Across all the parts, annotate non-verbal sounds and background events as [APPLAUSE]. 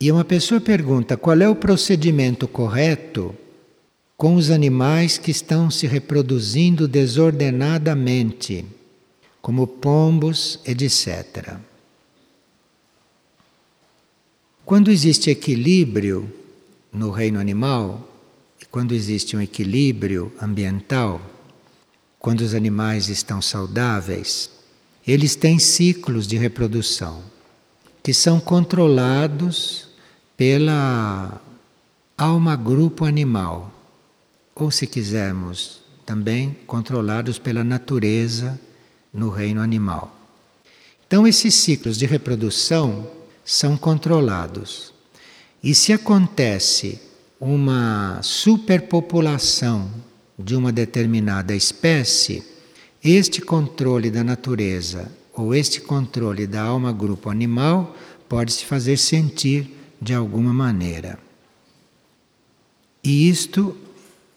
E uma pessoa pergunta qual é o procedimento correto com os animais que estão se reproduzindo desordenadamente, como pombos, etc. Quando existe equilíbrio no reino animal, quando existe um equilíbrio ambiental, quando os animais estão saudáveis, eles têm ciclos de reprodução que são controlados pela alma grupo animal, ou se quisermos também controlados pela natureza no reino animal. Então esses ciclos de reprodução são controlados. E se acontece uma superpopulação de uma determinada espécie, este controle da natureza ou este controle da alma grupo animal pode se fazer sentir de alguma maneira. E isto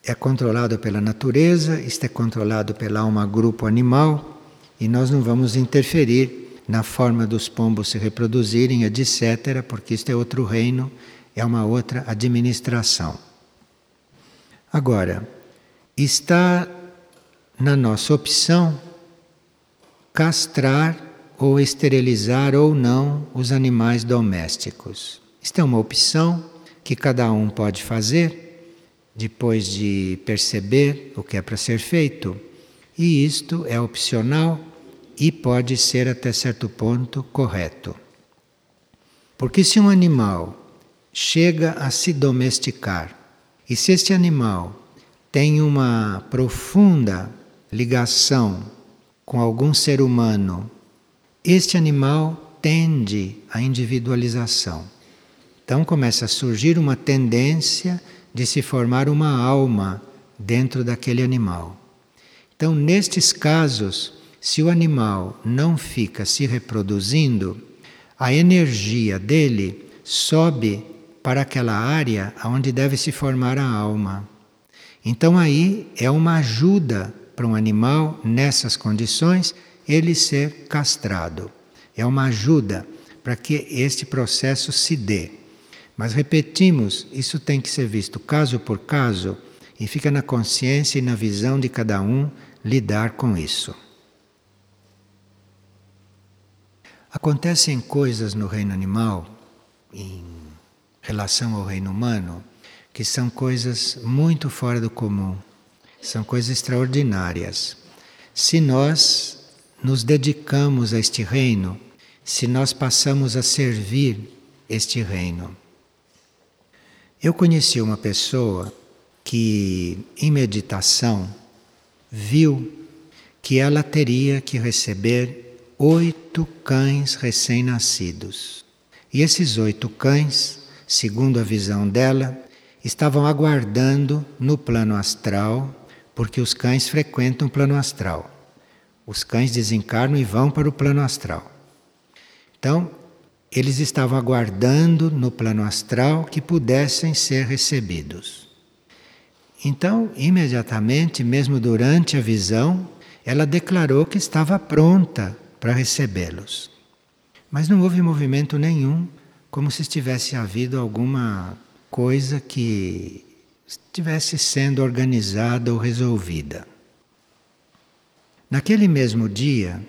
é controlado pela natureza, isto é controlado pela alma grupo animal, e nós não vamos interferir na forma dos pombos se reproduzirem, etc., porque isto é outro reino, é uma outra administração. Agora, está na nossa opção castrar ou esterilizar ou não os animais domésticos. Isto é uma opção que cada um pode fazer depois de perceber o que é para ser feito, e isto é opcional e pode ser até certo ponto correto. Porque se um animal chega a se domesticar, e se este animal tem uma profunda ligação com algum ser humano, este animal tende à individualização. Então começa a surgir uma tendência de se formar uma alma dentro daquele animal. Então, nestes casos, se o animal não fica se reproduzindo, a energia dele sobe para aquela área onde deve se formar a alma. Então aí é uma ajuda para um animal nessas condições ele ser castrado. É uma ajuda para que este processo se dê. Mas repetimos, isso tem que ser visto caso por caso e fica na consciência e na visão de cada um lidar com isso. Acontecem coisas no reino animal, em relação ao reino humano, que são coisas muito fora do comum, são coisas extraordinárias. Se nós nos dedicamos a este reino, se nós passamos a servir este reino. Eu conheci uma pessoa que, em meditação, viu que ela teria que receber oito cães recém-nascidos. E esses oito cães, segundo a visão dela, estavam aguardando no plano astral, porque os cães frequentam o plano astral. Os cães desencarnam e vão para o plano astral. Então, eles estavam aguardando no plano astral que pudessem ser recebidos. Então, imediatamente, mesmo durante a visão, ela declarou que estava pronta para recebê-los. Mas não houve movimento nenhum, como se tivesse havido alguma coisa que estivesse sendo organizada ou resolvida. Naquele mesmo dia,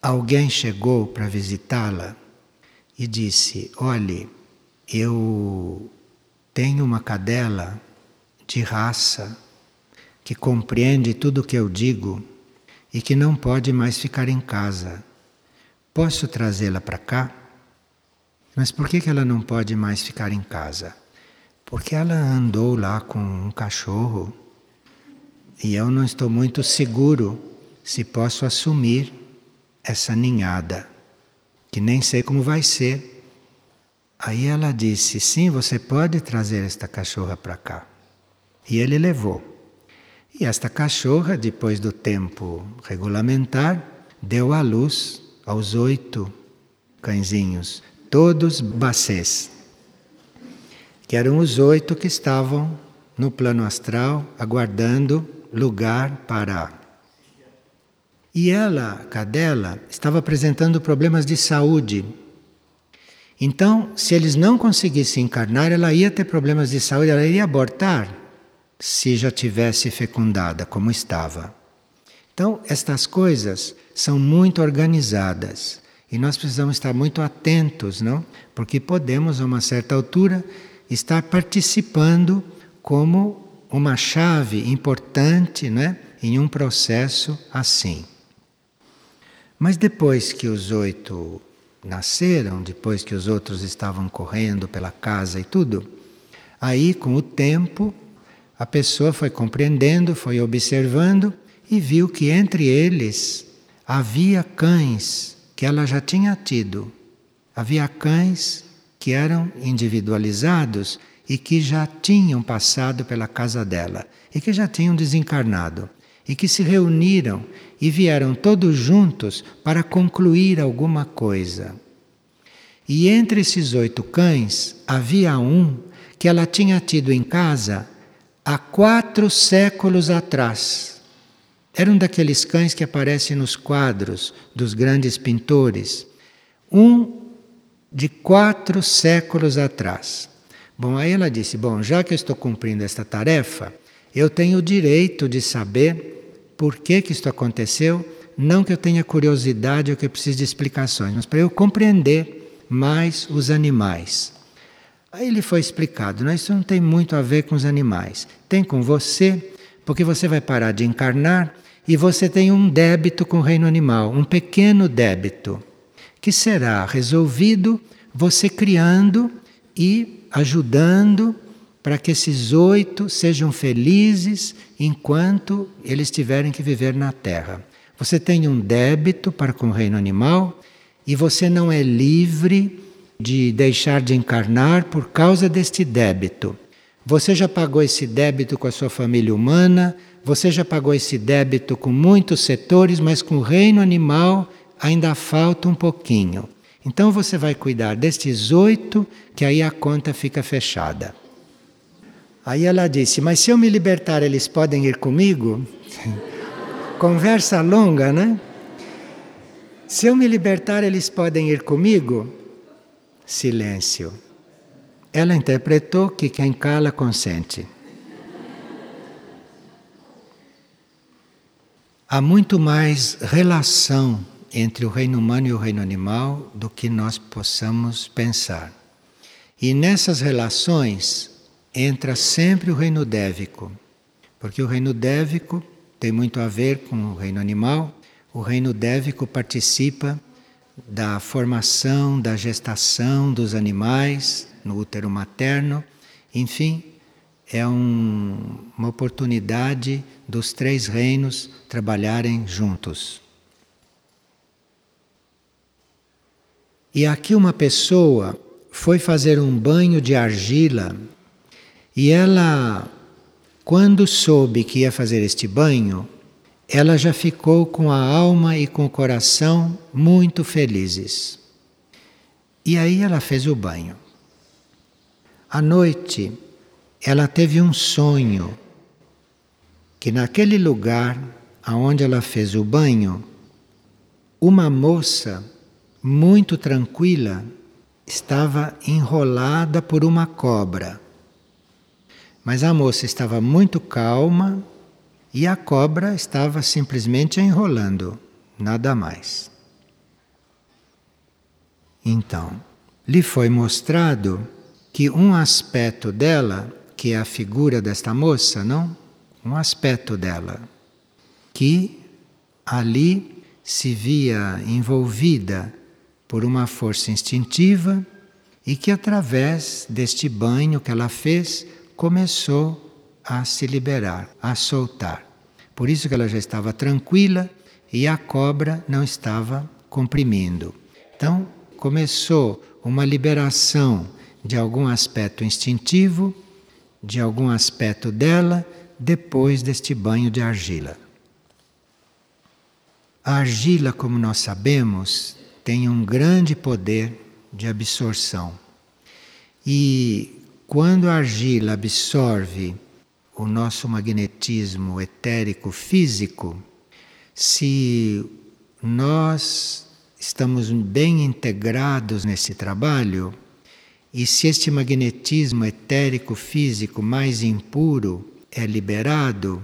alguém chegou para visitá-la e disse: Olhe, eu tenho uma cadela de raça que compreende tudo o que eu digo e que não pode mais ficar em casa. Posso trazê-la para cá? Mas por que, que ela não pode mais ficar em casa? Porque ela andou lá com um cachorro e eu não estou muito seguro se posso assumir essa ninhada, que nem sei como vai ser. Aí ela disse: Sim, você pode trazer esta cachorra para cá. E ele levou. E esta cachorra, depois do tempo regulamentar, deu à luz aos oito cãezinhos, todos bacês que eram os oito que estavam no plano astral aguardando lugar para. E ela, Cadela, estava apresentando problemas de saúde. Então, se eles não conseguissem encarnar, ela ia ter problemas de saúde, ela iria abortar se já tivesse fecundada como estava. Então, estas coisas são muito organizadas e nós precisamos estar muito atentos, não? Porque podemos, a uma certa altura, estar participando como uma chave importante, né, em um processo assim. Mas depois que os oito nasceram, depois que os outros estavam correndo pela casa e tudo, aí com o tempo a pessoa foi compreendendo, foi observando e viu que entre eles havia cães que ela já tinha tido. Havia cães que eram individualizados e que já tinham passado pela casa dela e que já tinham desencarnado e que se reuniram e vieram todos juntos para concluir alguma coisa. E entre esses oito cães havia um que ela tinha tido em casa há quatro séculos atrás. Era um daqueles cães que aparecem nos quadros dos grandes pintores. Um de quatro séculos atrás. Bom, aí ela disse: Bom, já que eu estou cumprindo esta tarefa, eu tenho o direito de saber por que, que isto aconteceu. Não que eu tenha curiosidade ou que eu precise de explicações, mas para eu compreender mais os animais. Aí ele foi explicado: não, isso não tem muito a ver com os animais, tem com você, porque você vai parar de encarnar e você tem um débito com o reino animal, um pequeno débito, que será resolvido você criando e ajudando para que esses oito sejam felizes enquanto eles tiverem que viver na Terra. Você tem um débito para com o reino animal e você não é livre de deixar de encarnar por causa deste débito. Você já pagou esse débito com a sua família humana, você já pagou esse débito com muitos setores, mas com o reino animal ainda falta um pouquinho. Então você vai cuidar destes oito, que aí a conta fica fechada. Aí ela disse: Mas se eu me libertar, eles podem ir comigo? [LAUGHS] Conversa longa, né? Se eu me libertar, eles podem ir comigo? Silêncio. Ela interpretou que quem cala consente. Há muito mais relação entre o reino humano e o reino animal do que nós possamos pensar. E nessas relações entra sempre o reino dévico, porque o reino dévico tem muito a ver com o reino animal. O reino dévico participa da formação, da gestação dos animais no útero materno, enfim, é um, uma oportunidade dos três reinos trabalharem juntos. E aqui uma pessoa foi fazer um banho de argila e ela, quando soube que ia fazer este banho, ela já ficou com a alma e com o coração muito felizes. E aí ela fez o banho. À noite, ela teve um sonho que naquele lugar aonde ela fez o banho, uma moça muito tranquila, estava enrolada por uma cobra. Mas a moça estava muito calma e a cobra estava simplesmente enrolando, nada mais. Então, lhe foi mostrado que um aspecto dela, que é a figura desta moça, não? Um aspecto dela, que ali se via envolvida por uma força instintiva e que, através deste banho que ela fez, começou a se liberar, a soltar. Por isso que ela já estava tranquila e a cobra não estava comprimindo. Então, começou uma liberação de algum aspecto instintivo, de algum aspecto dela, depois deste banho de argila. A argila, como nós sabemos, tem um grande poder de absorção. E quando a argila absorve o nosso magnetismo etérico físico, se nós estamos bem integrados nesse trabalho, e se este magnetismo etérico físico mais impuro é liberado,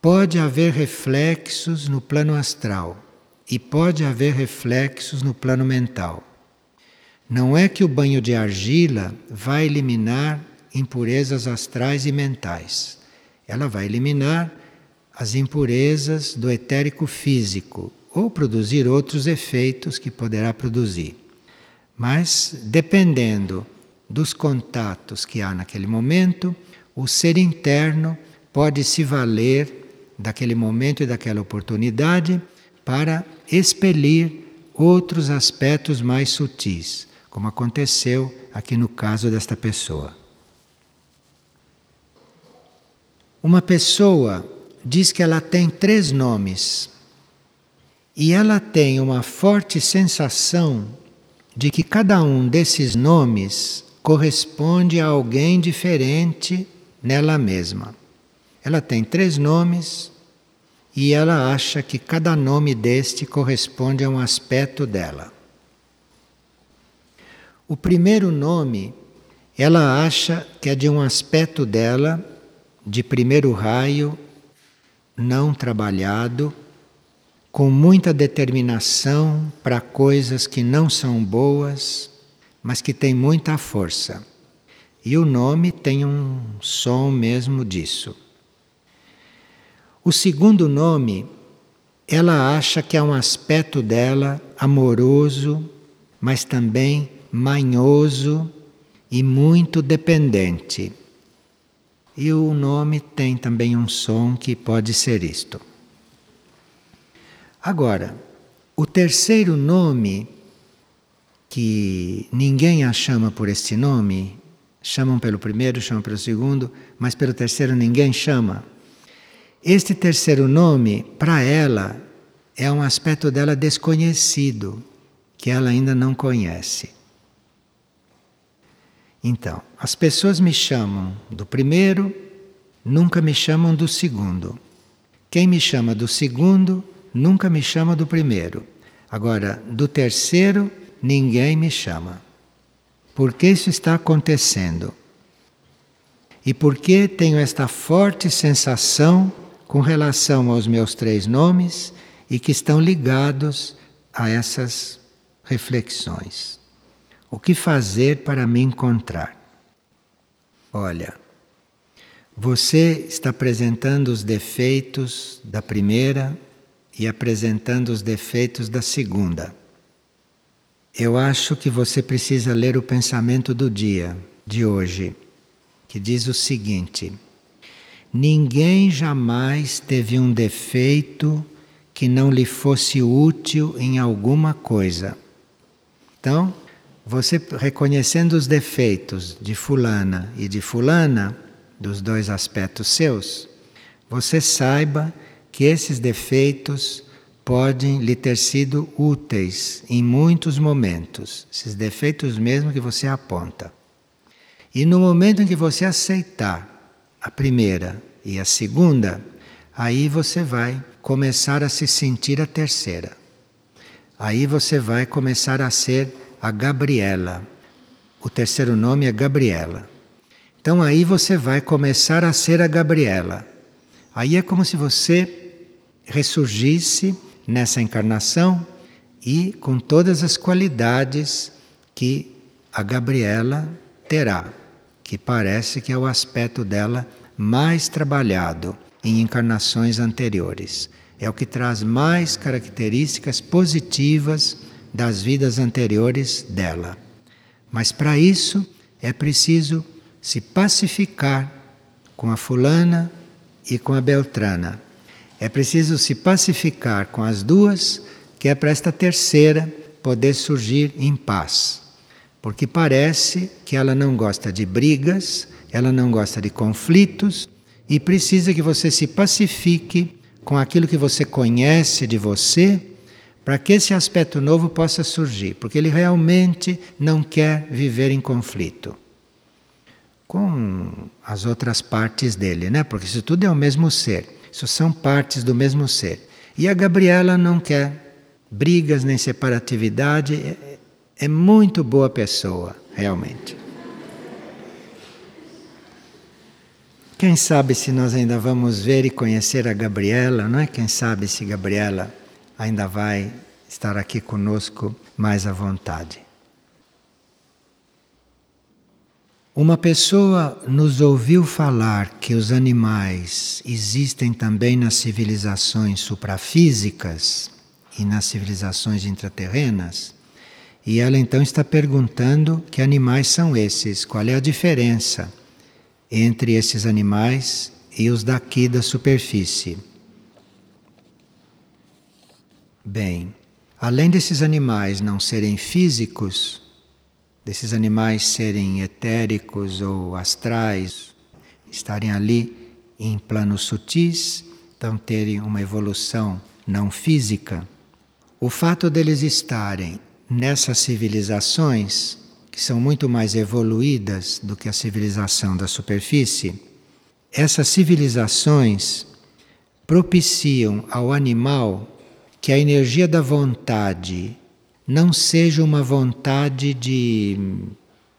pode haver reflexos no plano astral e pode haver reflexos no plano mental. Não é que o banho de argila vai eliminar impurezas astrais e mentais. Ela vai eliminar as impurezas do etérico físico ou produzir outros efeitos que poderá produzir. Mas, dependendo dos contatos que há naquele momento, o ser interno pode se valer daquele momento e daquela oportunidade para expelir outros aspectos mais sutis, como aconteceu aqui no caso desta pessoa. Uma pessoa diz que ela tem três nomes e ela tem uma forte sensação de que cada um desses nomes corresponde a alguém diferente nela mesma. Ela tem três nomes e ela acha que cada nome deste corresponde a um aspecto dela. O primeiro nome ela acha que é de um aspecto dela, de primeiro raio, não trabalhado com muita determinação para coisas que não são boas, mas que têm muita força. E o nome tem um som mesmo disso. O segundo nome, ela acha que é um aspecto dela amoroso, mas também manhoso e muito dependente. E o nome tem também um som que pode ser isto. Agora, o terceiro nome, que ninguém a chama por este nome, chamam pelo primeiro, chamam pelo segundo, mas pelo terceiro ninguém chama. Este terceiro nome, para ela, é um aspecto dela desconhecido, que ela ainda não conhece. Então, as pessoas me chamam do primeiro, nunca me chamam do segundo. Quem me chama do segundo nunca me chama do primeiro. Agora, do terceiro, ninguém me chama. Por que isso está acontecendo? E por que tenho esta forte sensação com relação aos meus três nomes e que estão ligados a essas reflexões? O que fazer para me encontrar? Olha, você está apresentando os defeitos da primeira e apresentando os defeitos da segunda. Eu acho que você precisa ler o pensamento do dia, de hoje, que diz o seguinte: Ninguém jamais teve um defeito que não lhe fosse útil em alguma coisa. Então, você reconhecendo os defeitos de Fulana e de Fulana, dos dois aspectos seus, você saiba que esses defeitos podem lhe ter sido úteis em muitos momentos, esses defeitos mesmo que você aponta. E no momento em que você aceitar a primeira e a segunda, aí você vai começar a se sentir a terceira. Aí você vai começar a ser a Gabriela. O terceiro nome é Gabriela. Então aí você vai começar a ser a Gabriela. Aí é como se você ressurgisse nessa encarnação e com todas as qualidades que a Gabriela terá, que parece que é o aspecto dela mais trabalhado em encarnações anteriores. É o que traz mais características positivas das vidas anteriores dela. Mas para isso é preciso se pacificar com a fulana e com a beltrana é preciso se pacificar com as duas, que é para esta terceira poder surgir em paz. Porque parece que ela não gosta de brigas, ela não gosta de conflitos e precisa que você se pacifique com aquilo que você conhece de você, para que esse aspecto novo possa surgir, porque ele realmente não quer viver em conflito com as outras partes dele, né? Porque isso tudo é o mesmo ser. Isso são partes do mesmo ser. E a Gabriela não quer brigas nem separatividade. É, é muito boa pessoa, realmente. Quem sabe se nós ainda vamos ver e conhecer a Gabriela, não é? Quem sabe se Gabriela ainda vai estar aqui conosco mais à vontade. Uma pessoa nos ouviu falar que os animais existem também nas civilizações suprafísicas e nas civilizações intraterrenas, e ela então está perguntando que animais são esses, qual é a diferença entre esses animais e os daqui da superfície. Bem, além desses animais não serem físicos, desses animais serem etéricos ou astrais, estarem ali em planos sutis, então terem uma evolução não física, o fato deles estarem nessas civilizações, que são muito mais evoluídas do que a civilização da superfície, essas civilizações propiciam ao animal que a energia da vontade não seja uma vontade de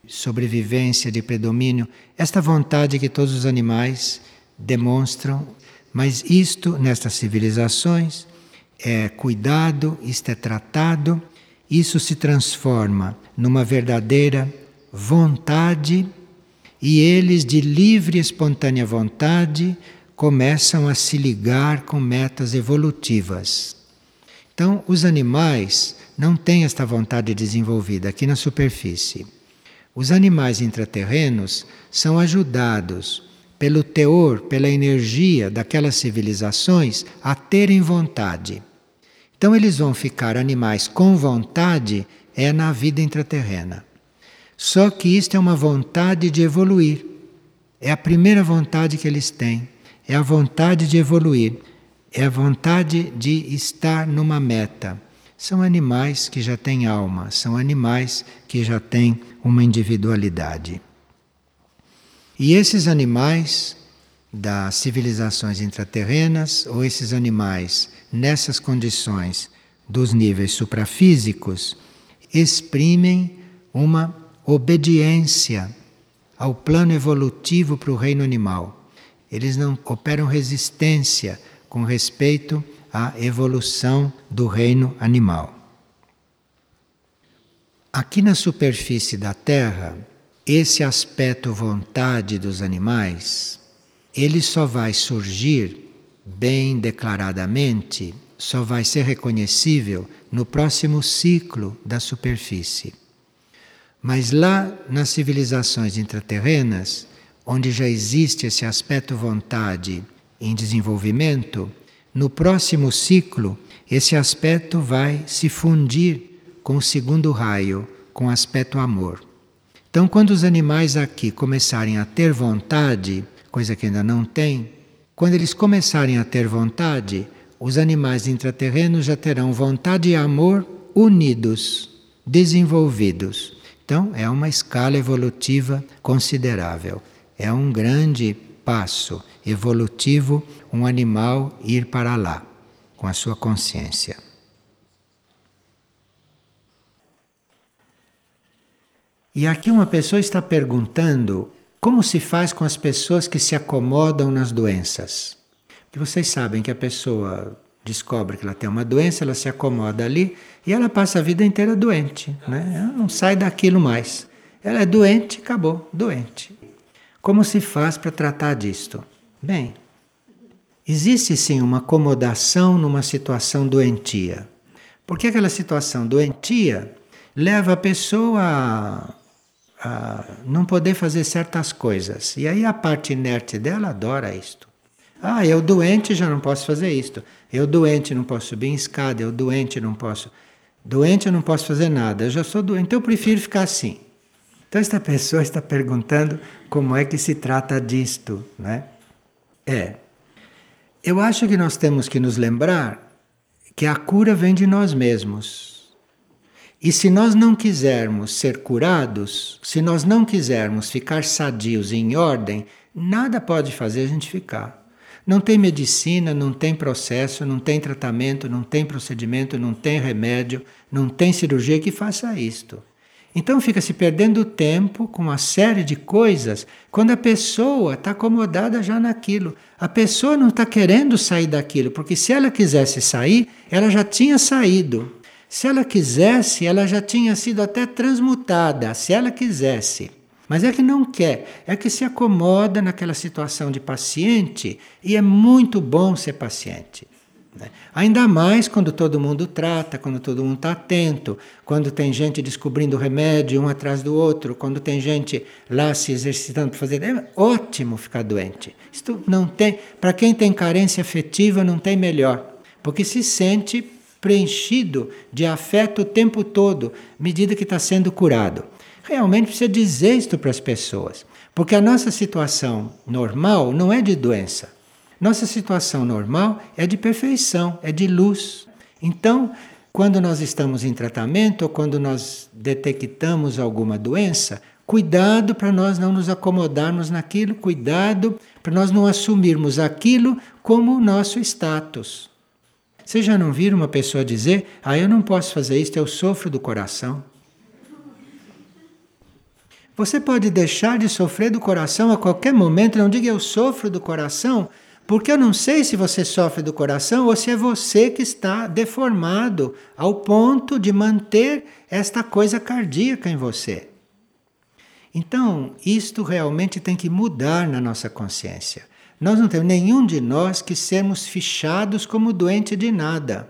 sobrevivência, de predomínio, esta vontade que todos os animais demonstram, mas isto nestas civilizações é cuidado, isto é tratado, isso se transforma numa verdadeira vontade e eles, de livre e espontânea vontade, começam a se ligar com metas evolutivas. Então, os animais não tem esta vontade desenvolvida aqui na superfície. Os animais intraterrenos são ajudados pelo teor, pela energia daquelas civilizações a terem vontade. Então eles vão ficar animais com vontade é na vida intraterrena. Só que isto é uma vontade de evoluir. É a primeira vontade que eles têm. É a vontade de evoluir. É a vontade de estar numa meta são animais que já têm alma, são animais que já têm uma individualidade. E esses animais das civilizações intraterrenas, ou esses animais nessas condições dos níveis suprafísicos, exprimem uma obediência ao plano evolutivo para o reino animal. Eles não operam resistência com respeito a evolução do reino animal. Aqui na superfície da Terra, esse aspecto vontade dos animais, ele só vai surgir bem declaradamente, só vai ser reconhecível no próximo ciclo da superfície. Mas lá nas civilizações intraterrenas, onde já existe esse aspecto vontade em desenvolvimento, no próximo ciclo, esse aspecto vai se fundir com o segundo raio, com o aspecto amor. Então, quando os animais aqui começarem a ter vontade, coisa que ainda não têm, quando eles começarem a ter vontade, os animais intraterrenos já terão vontade e amor unidos, desenvolvidos. Então, é uma escala evolutiva considerável. É um grande passo evolutivo um animal ir para lá com a sua consciência. E aqui uma pessoa está perguntando como se faz com as pessoas que se acomodam nas doenças. Porque vocês sabem que a pessoa descobre que ela tem uma doença, ela se acomoda ali e ela passa a vida inteira doente. Né? Ela não sai daquilo mais. Ela é doente, acabou, doente. Como se faz para tratar disto? Bem, existe sim uma acomodação numa situação doentia. Porque aquela situação doentia leva a pessoa a, a não poder fazer certas coisas. E aí a parte inerte dela adora isto. Ah, eu doente já não posso fazer isto. Eu doente não posso subir em escada. Eu doente não posso. Doente eu não posso fazer nada. Eu já sou doente. Então eu prefiro ficar assim. Então, esta pessoa está perguntando como é que se trata disto, né? É. Eu acho que nós temos que nos lembrar que a cura vem de nós mesmos. E se nós não quisermos ser curados, se nós não quisermos ficar sadios em ordem, nada pode fazer a gente ficar. Não tem medicina, não tem processo, não tem tratamento, não tem procedimento, não tem remédio, não tem cirurgia que faça isto. Então fica se perdendo tempo com uma série de coisas quando a pessoa está acomodada já naquilo. A pessoa não está querendo sair daquilo, porque se ela quisesse sair, ela já tinha saído. Se ela quisesse, ela já tinha sido até transmutada, se ela quisesse. Mas é que não quer, é que se acomoda naquela situação de paciente e é muito bom ser paciente. Né? Ainda mais quando todo mundo trata, quando todo mundo está atento, quando tem gente descobrindo remédio um atrás do outro, quando tem gente lá se exercitando para fazer. É ótimo ficar doente. Isto não tem. Para quem tem carência afetiva, não tem melhor. Porque se sente preenchido de afeto o tempo todo, medida que está sendo curado. Realmente precisa dizer isto para as pessoas. Porque a nossa situação normal não é de doença. Nossa situação normal é de perfeição, é de luz. Então, quando nós estamos em tratamento ou quando nós detectamos alguma doença, cuidado para nós não nos acomodarmos naquilo, cuidado para nós não assumirmos aquilo como o nosso status. Vocês já não viram uma pessoa dizer: Ah, eu não posso fazer isso, eu sofro do coração? Você pode deixar de sofrer do coração a qualquer momento, não diga eu sofro do coração, porque eu não sei se você sofre do coração ou se é você que está deformado ao ponto de manter esta coisa cardíaca em você. Então, isto realmente tem que mudar na nossa consciência. Nós não temos nenhum de nós que sermos fichados como doente de nada.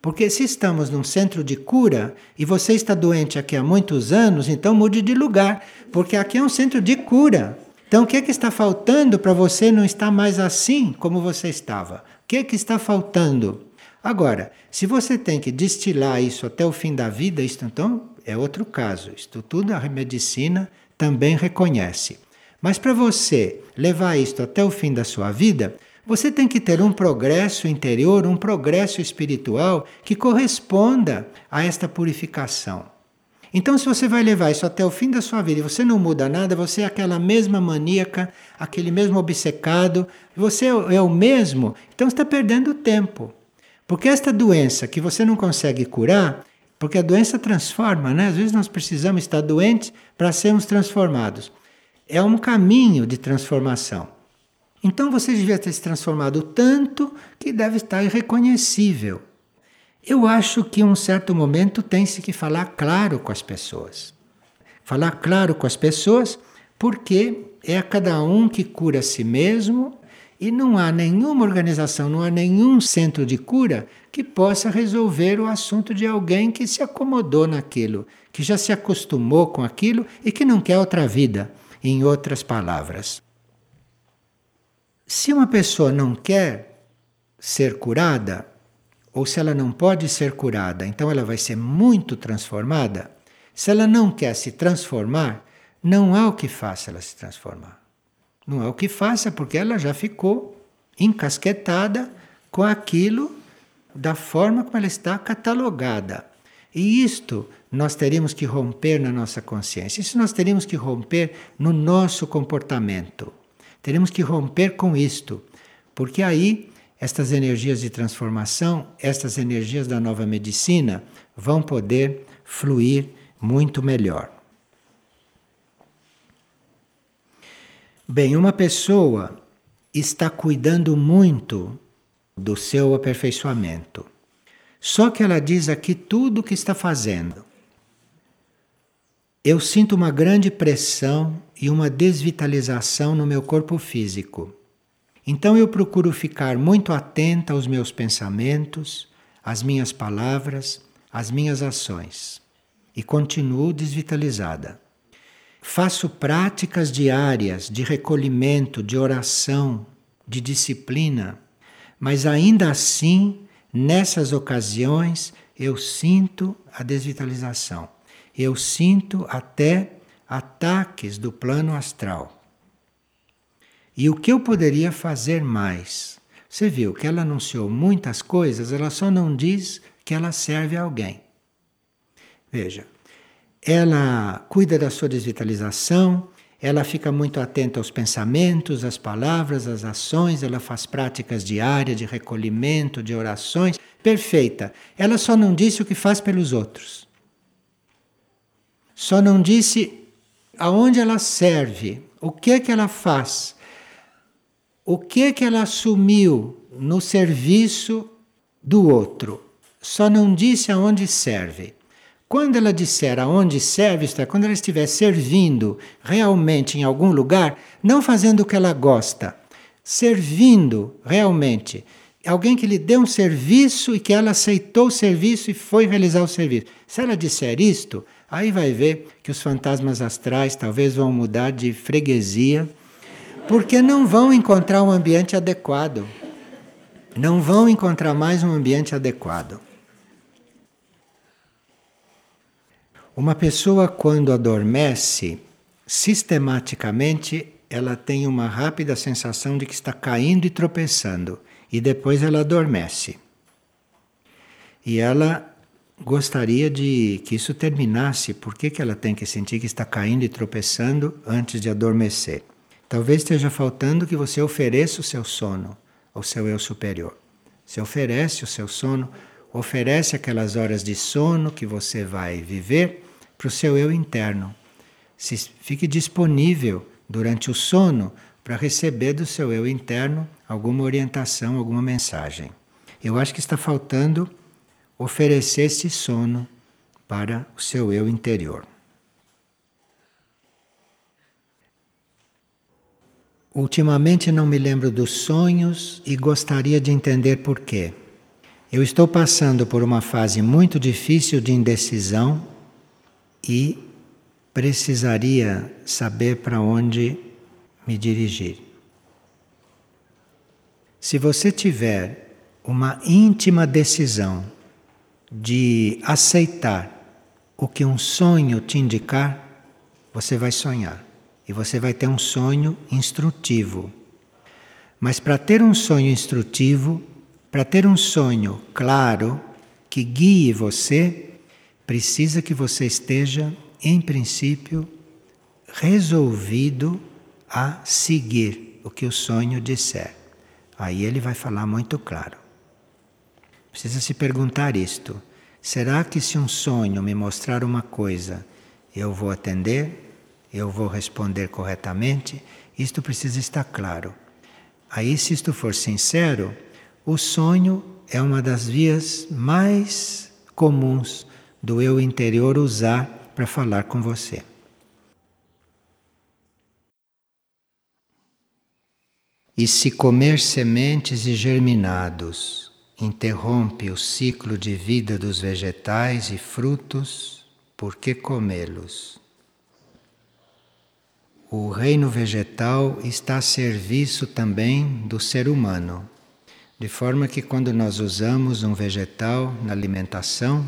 Porque se estamos num centro de cura e você está doente aqui há muitos anos, então mude de lugar, porque aqui é um centro de cura. Então, o que é que está faltando para você não estar mais assim como você estava? O que é que está faltando? Agora, se você tem que destilar isso até o fim da vida, isto então é outro caso. Isto tudo a medicina também reconhece. Mas para você levar isto até o fim da sua vida, você tem que ter um progresso interior, um progresso espiritual que corresponda a esta purificação. Então, se você vai levar isso até o fim da sua vida e você não muda nada, você é aquela mesma maníaca, aquele mesmo obcecado, você é o mesmo, então está perdendo tempo. Porque esta doença que você não consegue curar, porque a doença transforma, né? Às vezes nós precisamos estar doentes para sermos transformados. É um caminho de transformação. Então você devia ter se transformado tanto que deve estar irreconhecível. Eu acho que em um certo momento tem-se que falar claro com as pessoas. Falar claro com as pessoas, porque é a cada um que cura a si mesmo e não há nenhuma organização, não há nenhum centro de cura que possa resolver o assunto de alguém que se acomodou naquilo, que já se acostumou com aquilo e que não quer outra vida, em outras palavras. Se uma pessoa não quer ser curada, ou se ela não pode ser curada, então ela vai ser muito transformada. Se ela não quer se transformar, não há o que faça ela se transformar. Não há o que faça porque ela já ficou encasquetada com aquilo da forma como ela está catalogada. E isto nós teríamos que romper na nossa consciência. Isso nós teríamos que romper no nosso comportamento. Teremos que romper com isto, porque aí estas energias de transformação, estas energias da nova medicina vão poder fluir muito melhor. Bem, uma pessoa está cuidando muito do seu aperfeiçoamento. Só que ela diz aqui tudo o que está fazendo. Eu sinto uma grande pressão e uma desvitalização no meu corpo físico. Então eu procuro ficar muito atenta aos meus pensamentos, às minhas palavras, às minhas ações e continuo desvitalizada. Faço práticas diárias de recolhimento, de oração, de disciplina, mas ainda assim, nessas ocasiões, eu sinto a desvitalização. Eu sinto até ataques do plano astral. E o que eu poderia fazer mais? Você viu que ela anunciou muitas coisas, ela só não diz que ela serve a alguém. Veja, ela cuida da sua desvitalização, ela fica muito atenta aos pensamentos, às palavras, às ações, ela faz práticas diárias de recolhimento, de orações, perfeita. Ela só não disse o que faz pelos outros. Só não disse aonde ela serve, o que é que ela faz, o que é que ela assumiu no serviço do outro. Só não disse aonde serve. Quando ela disser aonde serve, isto é, quando ela estiver servindo realmente em algum lugar, não fazendo o que ela gosta, servindo realmente. Alguém que lhe deu um serviço e que ela aceitou o serviço e foi realizar o serviço. Se ela disser isto, aí vai ver que os fantasmas astrais talvez vão mudar de freguesia, porque não vão encontrar um ambiente adequado. Não vão encontrar mais um ambiente adequado. Uma pessoa, quando adormece, sistematicamente ela tem uma rápida sensação de que está caindo e tropeçando, e depois ela adormece. E ela gostaria de que isso terminasse. Por que, que ela tem que sentir que está caindo e tropeçando antes de adormecer? Talvez esteja faltando que você ofereça o seu sono ao seu eu superior. Você oferece o seu sono, oferece aquelas horas de sono que você vai viver para o seu eu interno. Se fique disponível durante o sono para receber do seu eu interno alguma orientação, alguma mensagem. Eu acho que está faltando oferecer esse sono para o seu eu interior. Ultimamente não me lembro dos sonhos e gostaria de entender por quê. Eu estou passando por uma fase muito difícil de indecisão e precisaria saber para onde me dirigir. Se você tiver uma íntima decisão de aceitar o que um sonho te indicar, você vai sonhar e você vai ter um sonho instrutivo. Mas para ter um sonho instrutivo, para ter um sonho claro que guie você, precisa que você esteja, em princípio, resolvido a seguir o que o sonho disser. Aí ele vai falar muito claro. Precisa se perguntar isto: será que se um sonho me mostrar uma coisa, eu vou atender? Eu vou responder corretamente? Isto precisa estar claro. Aí, se isto for sincero, o sonho é uma das vias mais comuns do eu interior usar para falar com você. E se comer sementes e germinados interrompe o ciclo de vida dos vegetais e frutos, por que comê-los? O reino vegetal está a serviço também do ser humano, de forma que quando nós usamos um vegetal na alimentação,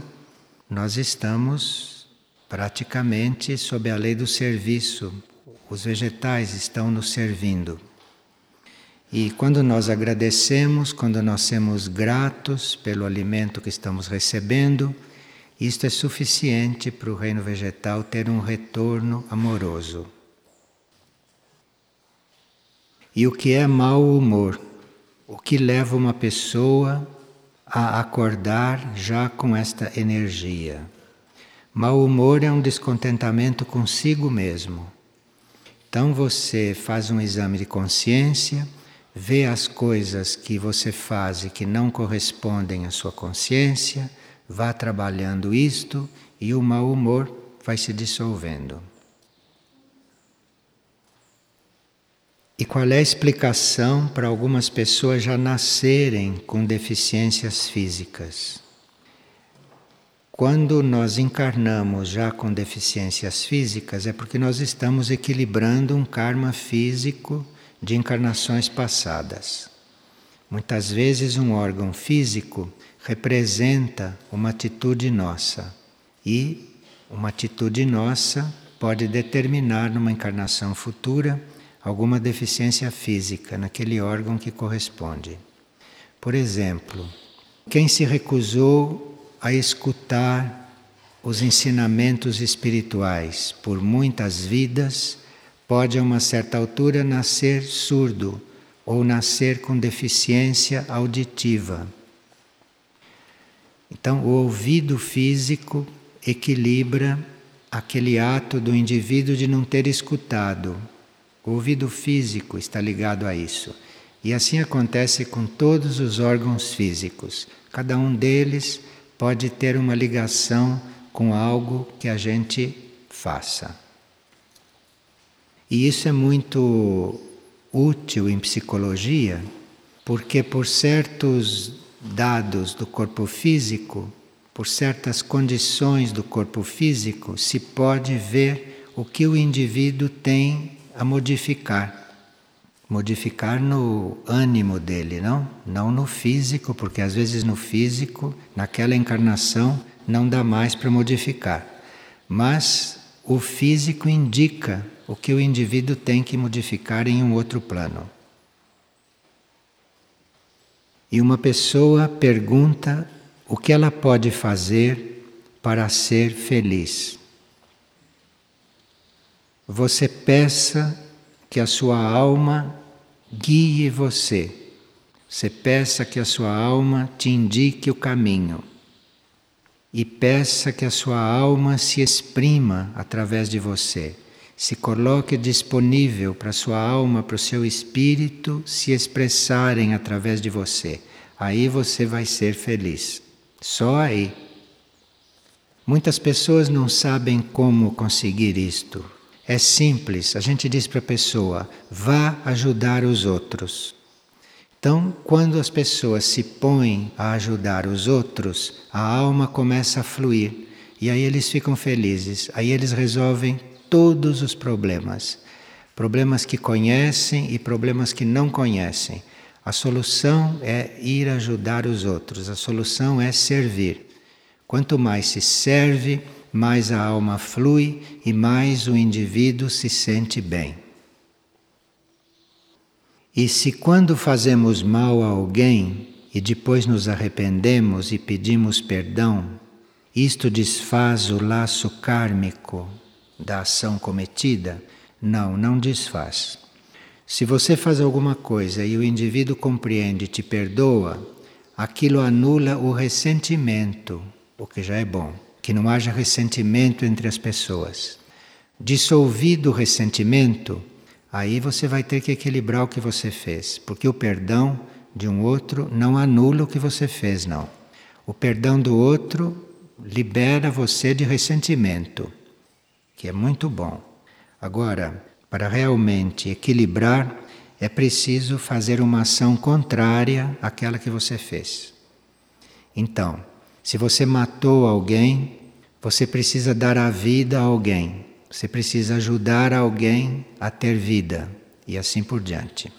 nós estamos praticamente sob a lei do serviço. Os vegetais estão nos servindo. E quando nós agradecemos, quando nós somos gratos pelo alimento que estamos recebendo, isto é suficiente para o reino vegetal ter um retorno amoroso. E o que é mau humor? O que leva uma pessoa a acordar já com esta energia. Mau humor é um descontentamento consigo mesmo. Então você faz um exame de consciência, vê as coisas que você faz e que não correspondem à sua consciência, vá trabalhando isto e o mau humor vai se dissolvendo. E qual é a explicação para algumas pessoas já nascerem com deficiências físicas? Quando nós encarnamos já com deficiências físicas, é porque nós estamos equilibrando um karma físico de encarnações passadas. Muitas vezes, um órgão físico representa uma atitude nossa, e uma atitude nossa pode determinar numa encarnação futura alguma deficiência física naquele órgão que corresponde. Por exemplo, quem se recusou a escutar os ensinamentos espirituais por muitas vidas pode a uma certa altura nascer surdo ou nascer com deficiência auditiva. Então, o ouvido físico equilibra aquele ato do indivíduo de não ter escutado. O ouvido físico está ligado a isso. E assim acontece com todos os órgãos físicos. Cada um deles pode ter uma ligação com algo que a gente faça. E isso é muito útil em psicologia, porque por certos dados do corpo físico, por certas condições do corpo físico, se pode ver o que o indivíduo tem a modificar. Modificar no ânimo dele, não? Não no físico, porque às vezes no físico, naquela encarnação, não dá mais para modificar. Mas o físico indica o que o indivíduo tem que modificar em um outro plano. E uma pessoa pergunta o que ela pode fazer para ser feliz. Você peça que a sua alma guie você. Você peça que a sua alma te indique o caminho. E peça que a sua alma se exprima através de você. Se coloque disponível para a sua alma, para o seu espírito se expressarem através de você. Aí você vai ser feliz. Só aí. Muitas pessoas não sabem como conseguir isto. É simples, a gente diz para a pessoa: vá ajudar os outros. Então, quando as pessoas se põem a ajudar os outros, a alma começa a fluir e aí eles ficam felizes. Aí eles resolvem todos os problemas. Problemas que conhecem e problemas que não conhecem. A solução é ir ajudar os outros, a solução é servir. Quanto mais se serve, mais a alma flui e mais o indivíduo se sente bem. E se quando fazemos mal a alguém e depois nos arrependemos e pedimos perdão, isto desfaz o laço kármico da ação cometida? Não, não desfaz. Se você faz alguma coisa e o indivíduo compreende e te perdoa, aquilo anula o ressentimento, o que já é bom. Que não haja ressentimento entre as pessoas. Dissolvido o ressentimento, aí você vai ter que equilibrar o que você fez, porque o perdão de um outro não anula o que você fez, não. O perdão do outro libera você de ressentimento, que é muito bom. Agora, para realmente equilibrar, é preciso fazer uma ação contrária àquela que você fez. Então, se você matou alguém, você precisa dar a vida a alguém. Você precisa ajudar alguém a ter vida e assim por diante.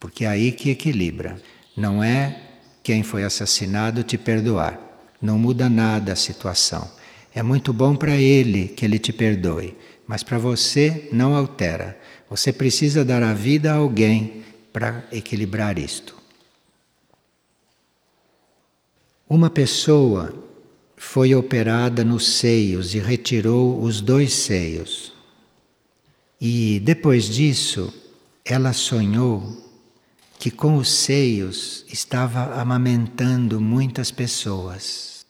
Porque é aí que equilibra. Não é quem foi assassinado te perdoar. Não muda nada a situação. É muito bom para ele que ele te perdoe mas para você não altera. Você precisa dar a vida a alguém para equilibrar isto. Uma pessoa foi operada nos seios e retirou os dois seios. E depois disso, ela sonhou que com os seios estava amamentando muitas pessoas.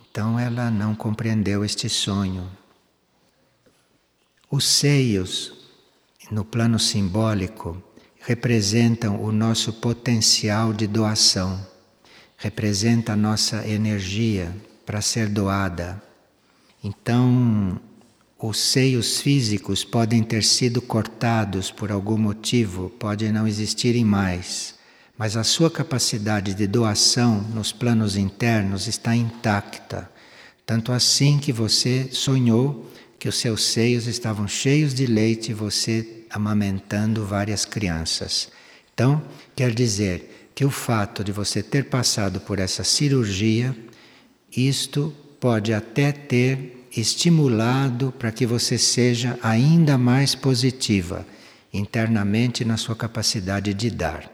Então ela não compreendeu este sonho. Os seios, no plano simbólico, representam o nosso potencial de doação, representa a nossa energia para ser doada. Então, os seios físicos podem ter sido cortados por algum motivo, podem não existirem mais, mas a sua capacidade de doação nos planos internos está intacta. Tanto assim que você sonhou que os seus seios estavam cheios de leite e você amamentando várias crianças. Então, quer dizer que o fato de você ter passado por essa cirurgia, isto pode até ter estimulado para que você seja ainda mais positiva internamente na sua capacidade de dar.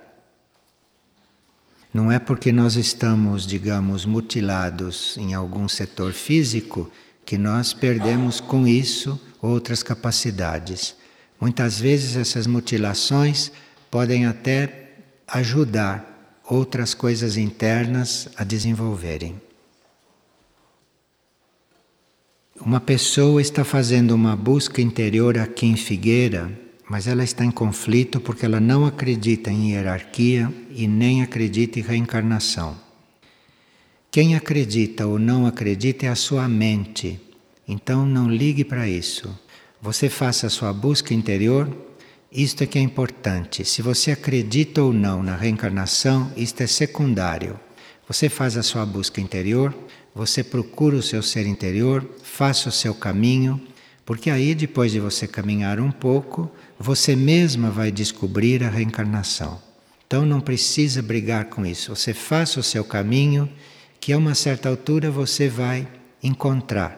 Não é porque nós estamos, digamos, mutilados em algum setor físico que nós perdemos com isso outras capacidades. Muitas vezes essas mutilações podem até ajudar outras coisas internas a desenvolverem. Uma pessoa está fazendo uma busca interior aqui em Figueira, mas ela está em conflito porque ela não acredita em hierarquia e nem acredita em reencarnação. Quem acredita ou não acredita é a sua mente. Então não ligue para isso. Você faça a sua busca interior. Isto é que é importante. Se você acredita ou não na reencarnação, isto é secundário. Você faz a sua busca interior, você procura o seu ser interior, faça o seu caminho, porque aí, depois de você caminhar um pouco, você mesma vai descobrir a reencarnação. Então não precisa brigar com isso. Você faça o seu caminho, que a uma certa altura você vai encontrar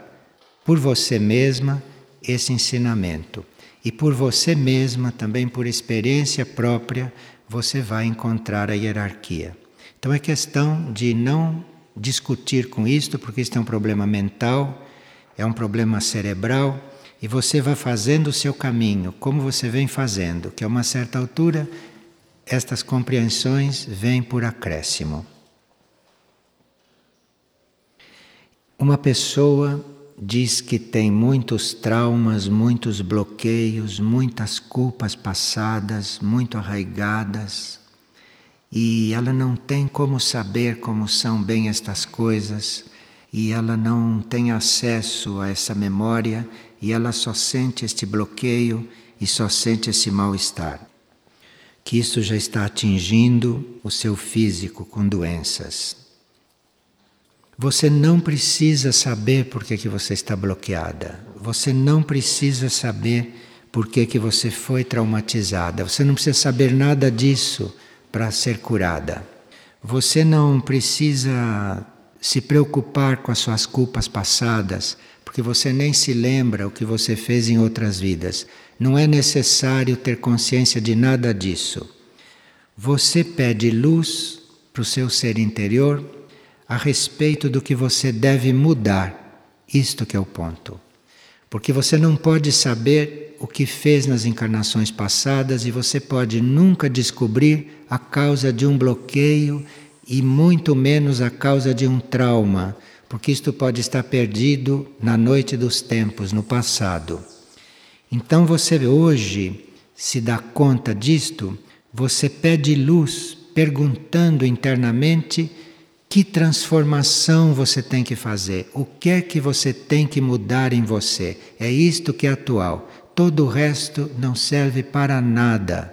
por você mesma esse ensinamento. E por você mesma, também por experiência própria, você vai encontrar a hierarquia. Então é questão de não discutir com isto, porque isto é um problema mental, é um problema cerebral, e você vai fazendo o seu caminho, como você vem fazendo, que a uma certa altura estas compreensões vêm por acréscimo. Uma pessoa diz que tem muitos traumas, muitos bloqueios, muitas culpas passadas, muito arraigadas, e ela não tem como saber como são bem estas coisas, e ela não tem acesso a essa memória, e ela só sente este bloqueio e só sente esse mal-estar. Que isso já está atingindo o seu físico com doenças. Você não precisa saber por que, que você está bloqueada. Você não precisa saber por que, que você foi traumatizada. Você não precisa saber nada disso para ser curada. Você não precisa se preocupar com as suas culpas passadas, porque você nem se lembra o que você fez em outras vidas. Não é necessário ter consciência de nada disso. Você pede luz para o seu ser interior a respeito do que você deve mudar. Isto que é o ponto. Porque você não pode saber o que fez nas encarnações passadas e você pode nunca descobrir a causa de um bloqueio e muito menos a causa de um trauma, porque isto pode estar perdido na noite dos tempos, no passado. Então você hoje se dá conta disto, você pede luz perguntando internamente que transformação você tem que fazer, o que é que você tem que mudar em você. É isto que é atual todo o resto não serve para nada.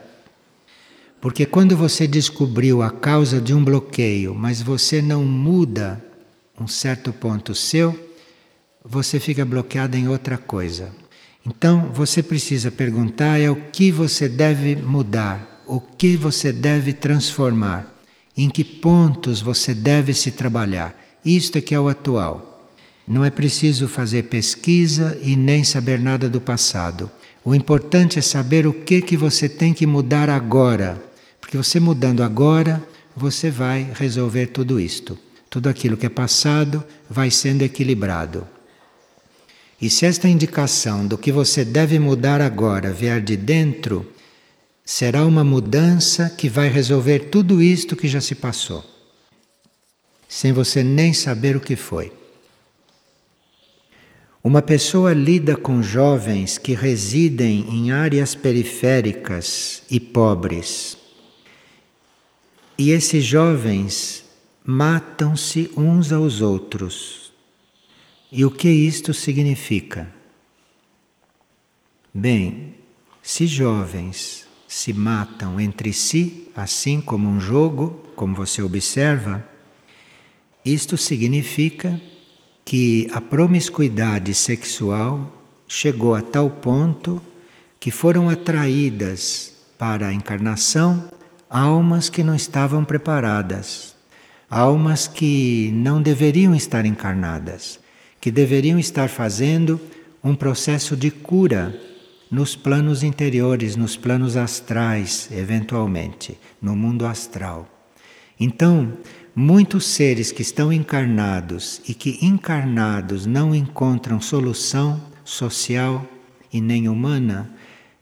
Porque quando você descobriu a causa de um bloqueio, mas você não muda um certo ponto seu, você fica bloqueado em outra coisa. Então você precisa perguntar é o que você deve mudar, o que você deve transformar, em que pontos você deve se trabalhar. Isto é que é o atual. Não é preciso fazer pesquisa e nem saber nada do passado. O importante é saber o que que você tem que mudar agora, porque você mudando agora, você vai resolver tudo isto. Tudo aquilo que é passado vai sendo equilibrado. E se esta indicação do que você deve mudar agora vier de dentro, será uma mudança que vai resolver tudo isto que já se passou, sem você nem saber o que foi. Uma pessoa lida com jovens que residem em áreas periféricas e pobres. E esses jovens matam-se uns aos outros. E o que isto significa? Bem, se jovens se matam entre si, assim como um jogo, como você observa, isto significa que a promiscuidade sexual chegou a tal ponto que foram atraídas para a encarnação almas que não estavam preparadas, almas que não deveriam estar encarnadas, que deveriam estar fazendo um processo de cura nos planos interiores, nos planos astrais, eventualmente, no mundo astral. Então, Muitos seres que estão encarnados e que encarnados não encontram solução social e nem humana,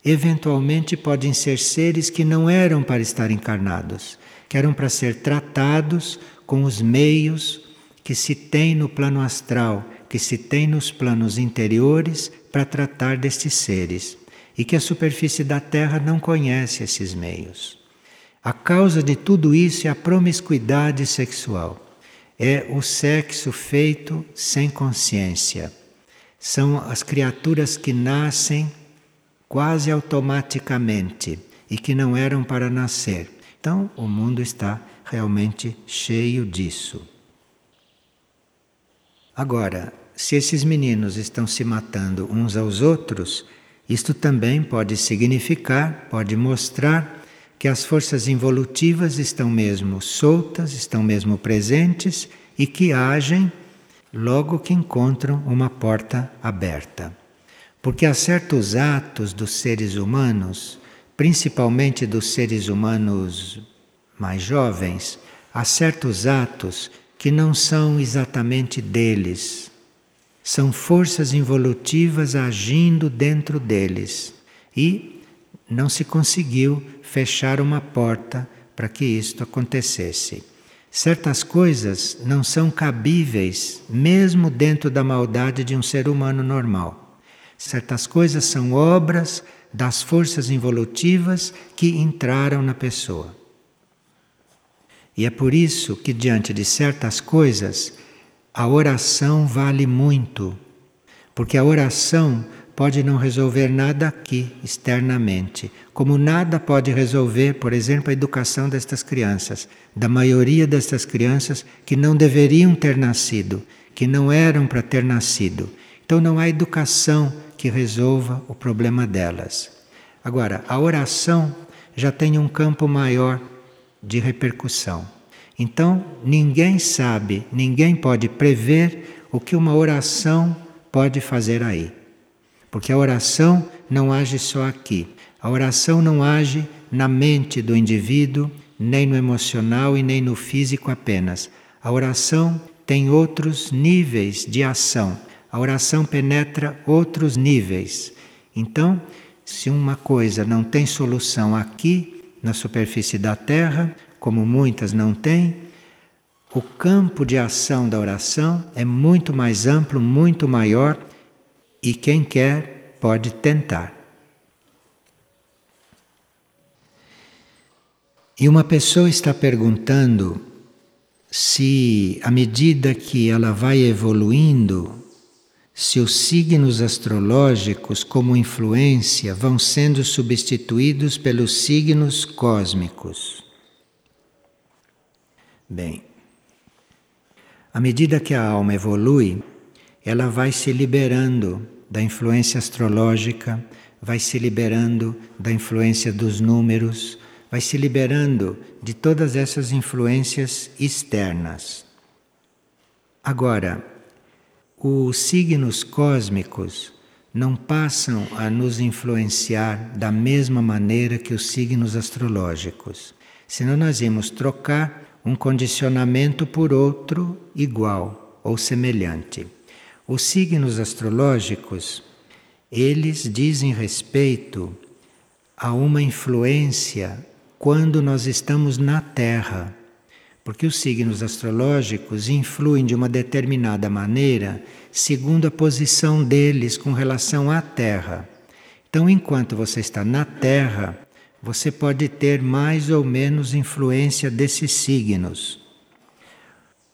eventualmente podem ser seres que não eram para estar encarnados, que eram para ser tratados com os meios que se tem no plano astral, que se tem nos planos interiores para tratar destes seres e que a superfície da Terra não conhece esses meios. A causa de tudo isso é a promiscuidade sexual. É o sexo feito sem consciência. São as criaturas que nascem quase automaticamente e que não eram para nascer. Então, o mundo está realmente cheio disso. Agora, se esses meninos estão se matando uns aos outros, isto também pode significar, pode mostrar que as forças involutivas estão mesmo soltas, estão mesmo presentes e que agem logo que encontram uma porta aberta. Porque há certos atos dos seres humanos, principalmente dos seres humanos mais jovens, há certos atos que não são exatamente deles. São forças involutivas agindo dentro deles. E não se conseguiu fechar uma porta para que isto acontecesse. Certas coisas não são cabíveis, mesmo dentro da maldade de um ser humano normal. Certas coisas são obras das forças involutivas que entraram na pessoa. E é por isso que, diante de certas coisas, a oração vale muito, porque a oração pode não resolver nada aqui, externamente, como nada pode resolver, por exemplo, a educação destas crianças, da maioria destas crianças que não deveriam ter nascido, que não eram para ter nascido. Então não há educação que resolva o problema delas. Agora, a oração já tem um campo maior de repercussão. Então, ninguém sabe, ninguém pode prever o que uma oração pode fazer aí. Porque a oração não age só aqui. A oração não age na mente do indivíduo, nem no emocional e nem no físico apenas. A oração tem outros níveis de ação. A oração penetra outros níveis. Então, se uma coisa não tem solução aqui, na superfície da Terra, como muitas não têm, o campo de ação da oração é muito mais amplo, muito maior, e quem quer pode tentar. E uma pessoa está perguntando se, à medida que ela vai evoluindo, se os signos astrológicos, como influência, vão sendo substituídos pelos signos cósmicos. Bem, à medida que a alma evolui, ela vai se liberando da influência astrológica, vai se liberando da influência dos números, vai se liberando de todas essas influências externas. Agora, os signos cósmicos não passam a nos influenciar da mesma maneira que os signos astrológicos. Senão nós íamos trocar um condicionamento por outro igual ou semelhante. Os signos astrológicos, eles dizem respeito a uma influência quando nós estamos na Terra porque os signos astrológicos influem de uma determinada maneira segundo a posição deles com relação à Terra. Então, enquanto você está na Terra, você pode ter mais ou menos influência desses signos.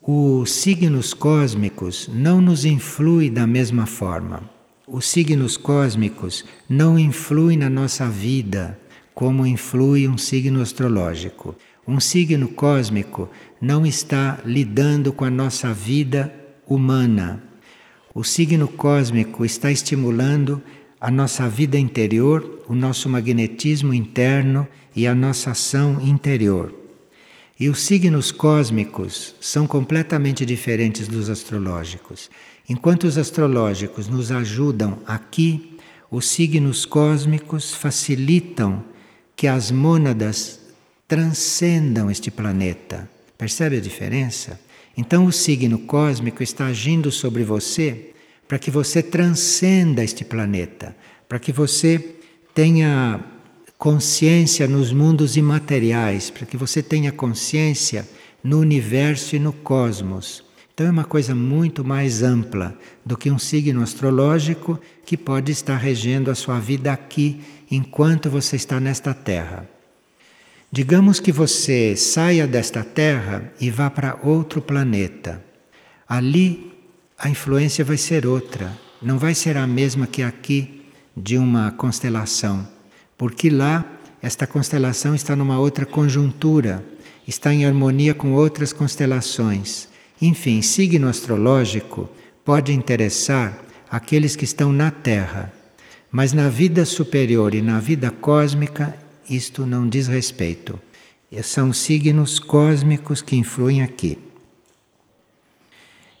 Os signos cósmicos não nos influem da mesma forma. Os signos cósmicos não influem na nossa vida como influi um signo astrológico. Um signo cósmico não está lidando com a nossa vida humana. O signo cósmico está estimulando a nossa vida interior, o nosso magnetismo interno e a nossa ação interior. E os signos cósmicos são completamente diferentes dos astrológicos. Enquanto os astrológicos nos ajudam aqui, os signos cósmicos facilitam que as mônadas transcendam este planeta. Percebe a diferença? Então, o signo cósmico está agindo sobre você para que você transcenda este planeta, para que você tenha consciência nos mundos imateriais, para que você tenha consciência no universo e no cosmos. Então é uma coisa muito mais ampla do que um signo astrológico que pode estar regendo a sua vida aqui enquanto você está nesta terra. Digamos que você saia desta terra e vá para outro planeta. Ali a influência vai ser outra, não vai ser a mesma que aqui de uma constelação, porque lá esta constelação está numa outra conjuntura, está em harmonia com outras constelações. Enfim, signo astrológico pode interessar aqueles que estão na Terra, mas na vida superior e na vida cósmica isto não diz respeito. São signos cósmicos que influem aqui.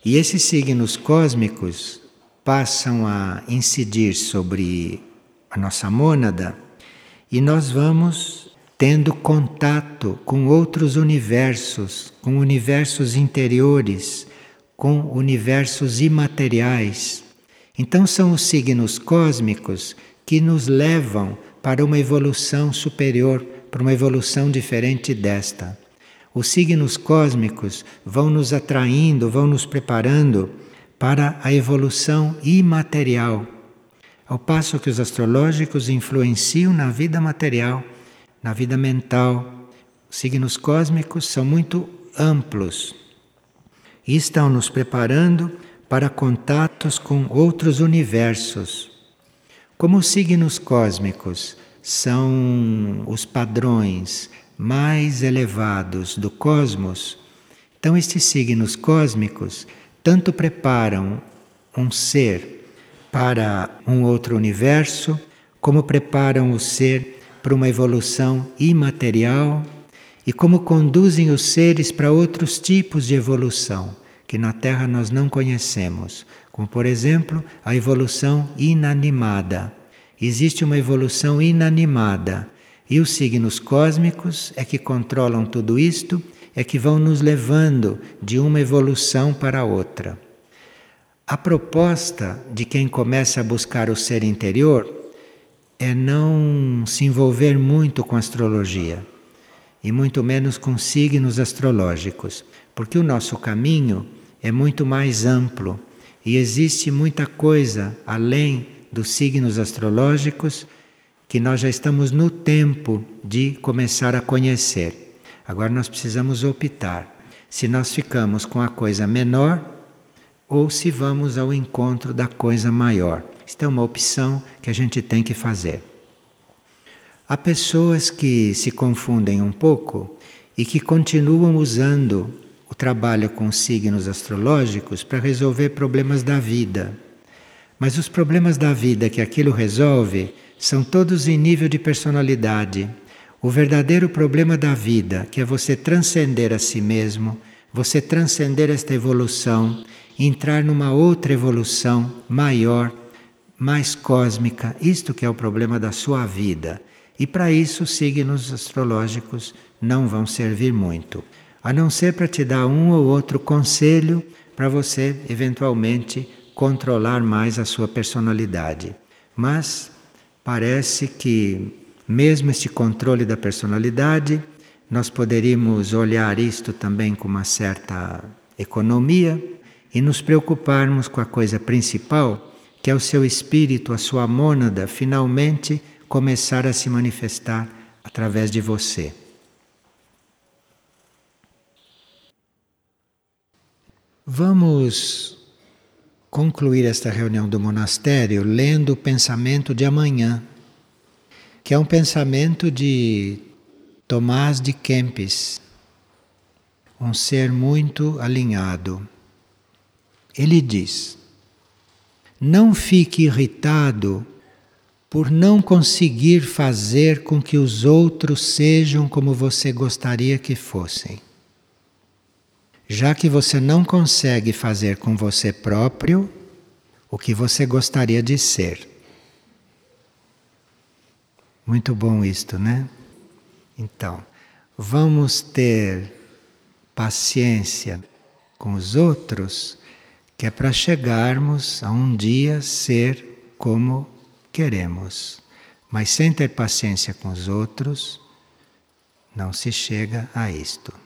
E esses signos cósmicos passam a incidir sobre a nossa mônada e nós vamos tendo contato com outros universos, com universos interiores, com universos imateriais. Então são os signos cósmicos que nos levam para uma evolução superior, para uma evolução diferente desta. Os signos cósmicos vão nos atraindo, vão nos preparando para a evolução imaterial, ao passo que os astrológicos influenciam na vida material, na vida mental. Os signos cósmicos são muito amplos e estão nos preparando para contatos com outros universos. Como os signos cósmicos são os padrões mais elevados do cosmos, então estes signos cósmicos tanto preparam um ser para um outro universo, como preparam o ser para uma evolução imaterial e como conduzem os seres para outros tipos de evolução que na Terra nós não conhecemos, como por exemplo a evolução inanimada. Existe uma evolução inanimada e os signos cósmicos é que controlam tudo isto, é que vão nos levando de uma evolução para outra. A proposta de quem começa a buscar o ser interior é não se envolver muito com astrologia e muito menos com signos astrológicos, porque o nosso caminho é muito mais amplo e existe muita coisa além dos signos astrológicos que nós já estamos no tempo de começar a conhecer. Agora nós precisamos optar se nós ficamos com a coisa menor ou se vamos ao encontro da coisa maior. Isto é uma opção que a gente tem que fazer. Há pessoas que se confundem um pouco e que continuam usando o trabalho com signos astrológicos para resolver problemas da vida. Mas os problemas da vida que aquilo resolve são todos em nível de personalidade. O verdadeiro problema da vida, que é você transcender a si mesmo, você transcender esta evolução, entrar numa outra evolução maior, mais cósmica, isto que é o problema da sua vida. E para isso, signos astrológicos não vão servir muito a não ser para te dar um ou outro conselho para você eventualmente controlar mais a sua personalidade. Mas parece que, mesmo este controle da personalidade, nós poderíamos olhar isto também com uma certa economia e nos preocuparmos com a coisa principal, que é o seu espírito, a sua mônada, finalmente começar a se manifestar através de você. Vamos concluir esta reunião do monastério lendo o pensamento de amanhã, que é um pensamento de Tomás de Kempis, um ser muito alinhado. Ele diz: Não fique irritado por não conseguir fazer com que os outros sejam como você gostaria que fossem já que você não consegue fazer com você próprio o que você gostaria de ser. Muito bom isto, né? Então, vamos ter paciência com os outros, que é para chegarmos a um dia ser como queremos. Mas sem ter paciência com os outros, não se chega a isto.